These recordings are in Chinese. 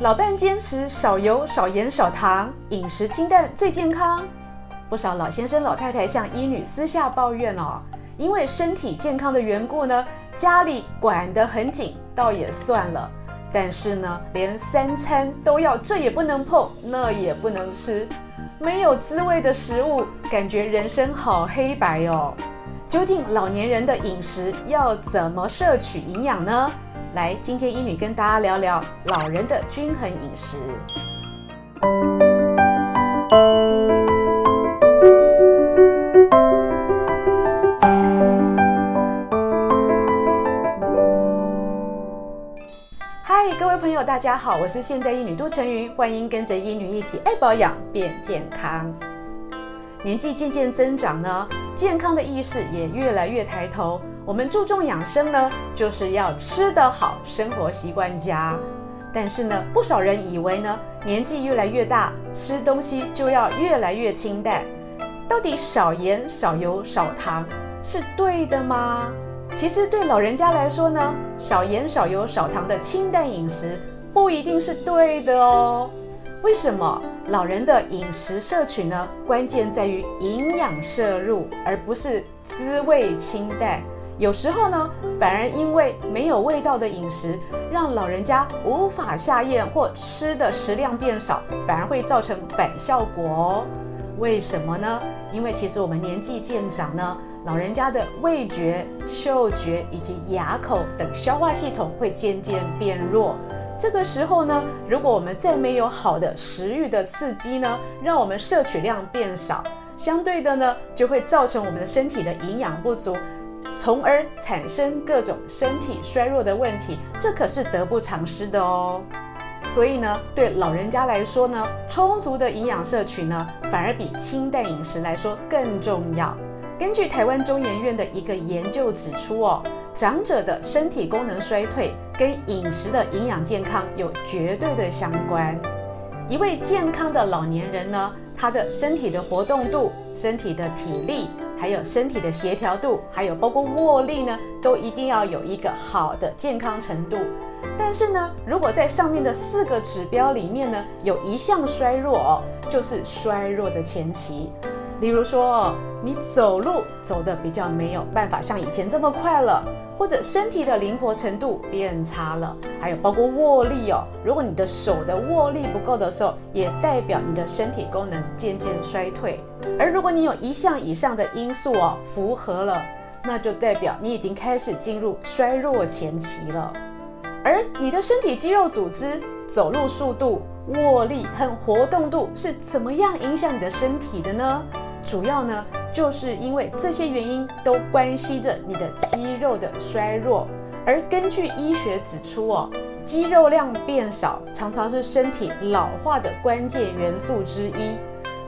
老伴坚持少油、少盐、少糖，饮食清淡最健康。不少老先生、老太太向医女私下抱怨哦，因为身体健康的缘故呢，家里管得很紧，倒也算了。但是呢，连三餐都要这也不能碰，那也不能吃，没有滋味的食物，感觉人生好黑白哦。究竟老年人的饮食要怎么摄取营养呢？来，今天医女跟大家聊聊老人的均衡饮食。嗨，各位朋友，大家好，我是现代医女杜成云，欢迎跟着医女一起爱保养变健康。年纪渐渐增长呢，健康的意识也越来越抬头。我们注重养生呢，就是要吃得好，生活习惯佳。但是呢，不少人以为呢，年纪越来越大，吃东西就要越来越清淡。到底少盐、少油、少糖是对的吗？其实对老人家来说呢，少盐、少油、少糖的清淡饮食不一定是对的哦。为什么老人的饮食摄取呢？关键在于营养摄入，而不是滋味清淡。有时候呢，反而因为没有味道的饮食，让老人家无法下咽或吃的食量变少，反而会造成反效果哦。为什么呢？因为其实我们年纪渐长呢，老人家的味觉、嗅觉以及牙口等消化系统会渐渐变弱。这个时候呢，如果我们再没有好的食欲的刺激呢，让我们摄取量变少，相对的呢，就会造成我们的身体的营养不足，从而产生各种身体衰弱的问题，这可是得不偿失的哦。所以呢，对老人家来说呢，充足的营养摄取呢，反而比清淡饮食来说更重要。根据台湾中研院的一个研究指出哦。长者的身体功能衰退跟饮食的营养健康有绝对的相关。一位健康的老年人呢，他的身体的活动度、身体的体力，还有身体的协调度，还有包括握力呢，都一定要有一个好的健康程度。但是呢，如果在上面的四个指标里面呢，有一项衰弱哦，就是衰弱的前期。例如说，你走路走得比较没有办法像以前这么快了，或者身体的灵活程度变差了，还有包括握力哦。如果你的手的握力不够的时候，也代表你的身体功能渐渐衰退。而如果你有一项以上的因素哦符合了，那就代表你已经开始进入衰弱前期了。而你的身体肌肉组织、走路速度、握力和活动度是怎么样影响你的身体的呢？主要呢，就是因为这些原因都关系着你的肌肉的衰弱。而根据医学指出哦，肌肉量变少常常是身体老化的关键元素之一。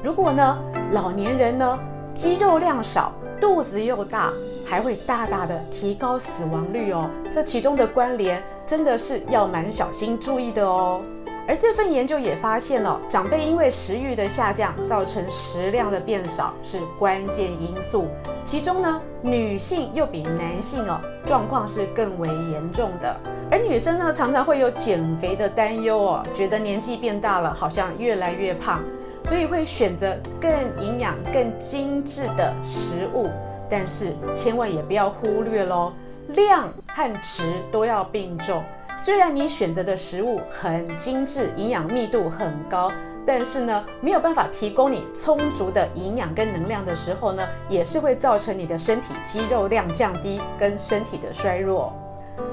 如果呢，老年人呢，肌肉量少，肚子又大，还会大大的提高死亡率哦。这其中的关联真的是要蛮小心注意的哦。而这份研究也发现了，长辈因为食欲的下降，造成食量的变少是关键因素。其中呢，女性又比男性哦，状况是更为严重的。而女生呢，常常会有减肥的担忧哦，觉得年纪变大了，好像越来越胖，所以会选择更营养、更精致的食物。但是千万也不要忽略喽，量和质都要并重。虽然你选择的食物很精致，营养密度很高，但是呢，没有办法提供你充足的营养跟能量的时候呢，也是会造成你的身体肌肉量降低跟身体的衰弱。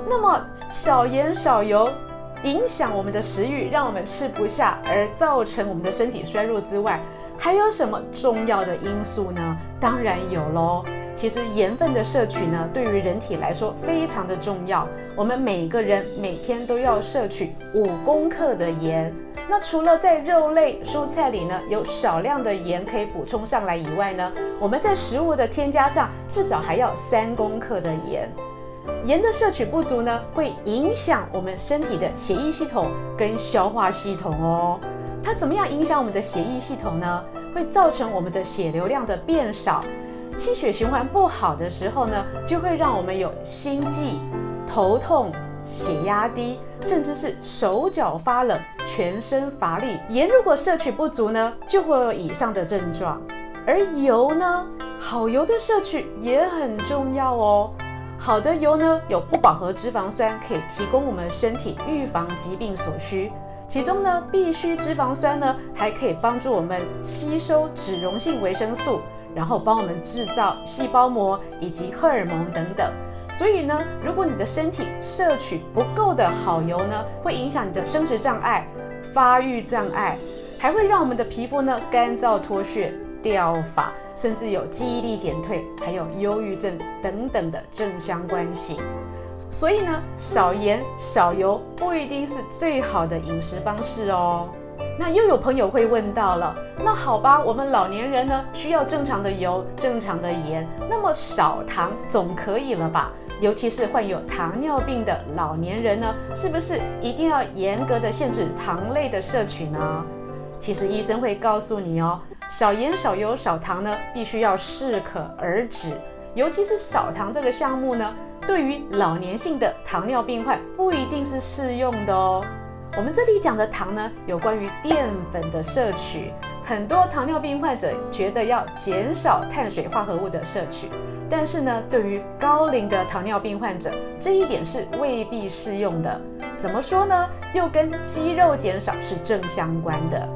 那么少盐少油影响我们的食欲，让我们吃不下，而造成我们的身体衰弱之外，还有什么重要的因素呢？当然有喽。其实盐分的摄取呢，对于人体来说非常的重要。我们每个人每天都要摄取五公克的盐。那除了在肉类、蔬菜里呢，有少量的盐可以补充上来以外呢，我们在食物的添加上至少还要三公克的盐。盐的摄取不足呢，会影响我们身体的血液系统跟消化系统哦。它怎么样影响我们的血液系统呢？会造成我们的血流量的变少。气血循环不好的时候呢，就会让我们有心悸、头痛、血压低，甚至是手脚发冷、全身乏力。盐如果摄取不足呢，就会有以上的症状。而油呢，好油的摄取也很重要哦。好的油呢，有不饱和脂肪酸，可以提供我们身体预防疾病所需。其中呢，必需脂肪酸呢，还可以帮助我们吸收脂溶性维生素，然后帮我们制造细胞膜以及荷尔蒙等等。所以呢，如果你的身体摄取不够的好油呢，会影响你的生殖障碍、发育障碍，还会让我们的皮肤呢干燥脱屑。掉发，甚至有记忆力减退，还有忧郁症等等的正相关性。所以呢，少盐少油不一定是最好的饮食方式哦。那又有朋友会问到了，那好吧，我们老年人呢需要正常的油、正常的盐，那么少糖总可以了吧？尤其是患有糖尿病的老年人呢，是不是一定要严格的限制糖类的摄取呢？其实医生会告诉你哦，少盐、少油、少糖呢，必须要适可而止。尤其是少糖这个项目呢，对于老年性的糖尿病患不一定是适用的哦。我们这里讲的糖呢，有关于淀粉的摄取。很多糖尿病患者觉得要减少碳水化合物的摄取，但是呢，对于高龄的糖尿病患者，这一点是未必适用的。怎么说呢？又跟肌肉减少是正相关的。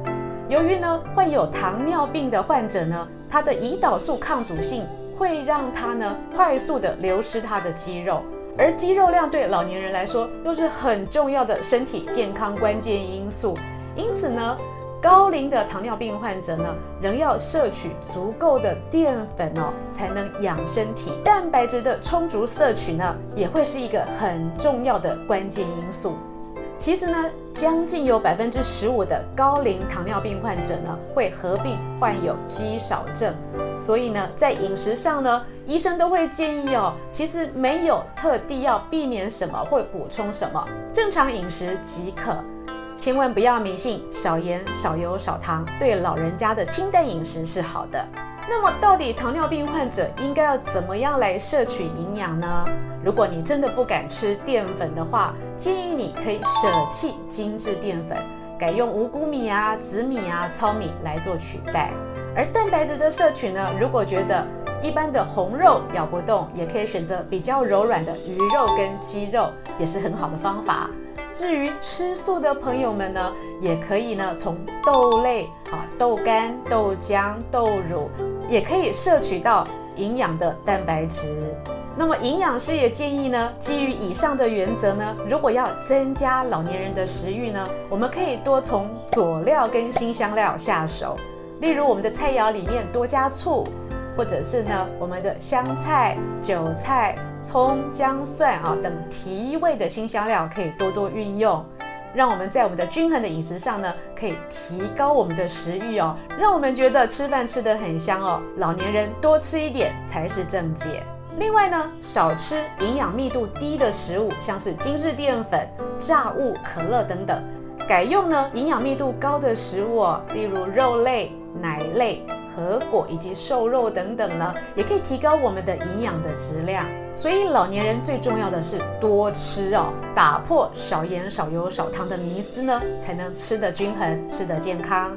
由于呢，患有糖尿病的患者呢，他的胰岛素抗阻性会让他呢快速的流失他的肌肉，而肌肉量对老年人来说又是很重要的身体健康关键因素。因此呢，高龄的糖尿病患者呢，仍要摄取足够的淀粉哦，才能养身体。蛋白质的充足摄取呢，也会是一个很重要的关键因素。其实呢，将近有百分之十五的高龄糖尿病患者呢，会合并患有肌少症。所以呢，在饮食上呢，医生都会建议哦，其实没有特地要避免什么或补充什么，正常饮食即可。千万不要迷信少盐、少油、少糖，对老人家的清淡饮食是好的。那么，到底糖尿病患者应该要怎么样来摄取营养呢？如果你真的不敢吃淀粉的话，建议你可以舍弃精致淀粉，改用五谷米啊、紫米啊、糙米来做取代。而蛋白质的摄取呢，如果觉得一般的红肉咬不动，也可以选择比较柔软的鱼肉跟鸡肉，也是很好的方法。至于吃素的朋友们呢，也可以呢从豆类啊、豆干、豆浆、豆乳，也可以摄取到营养的蛋白质。那么营养师也建议呢，基于以上的原则呢，如果要增加老年人的食欲呢，我们可以多从佐料跟辛香料下手，例如我们的菜肴里面多加醋。或者是呢，我们的香菜、韭菜、葱、姜、蒜啊等提味的辛香料可以多多运用，让我们在我们的均衡的饮食上呢，可以提高我们的食欲哦，让我们觉得吃饭吃得很香哦。老年人多吃一点才是正解。另外呢，少吃营养密度低的食物，像是精致淀粉、炸物、可乐等等，改用呢营养密度高的食物哦，例如肉类、奶类。核果以及瘦肉等等呢，也可以提高我们的营养的质量。所以老年人最重要的是多吃哦，打破少盐、少油、少糖的迷思呢，才能吃得均衡、吃得健康。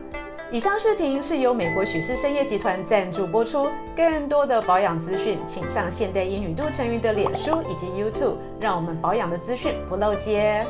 以上视频是由美国许氏参业集团赞助播出。更多的保养资讯，请上现代医女杜成云的脸书以及 YouTube，让我们保养的资讯不漏接。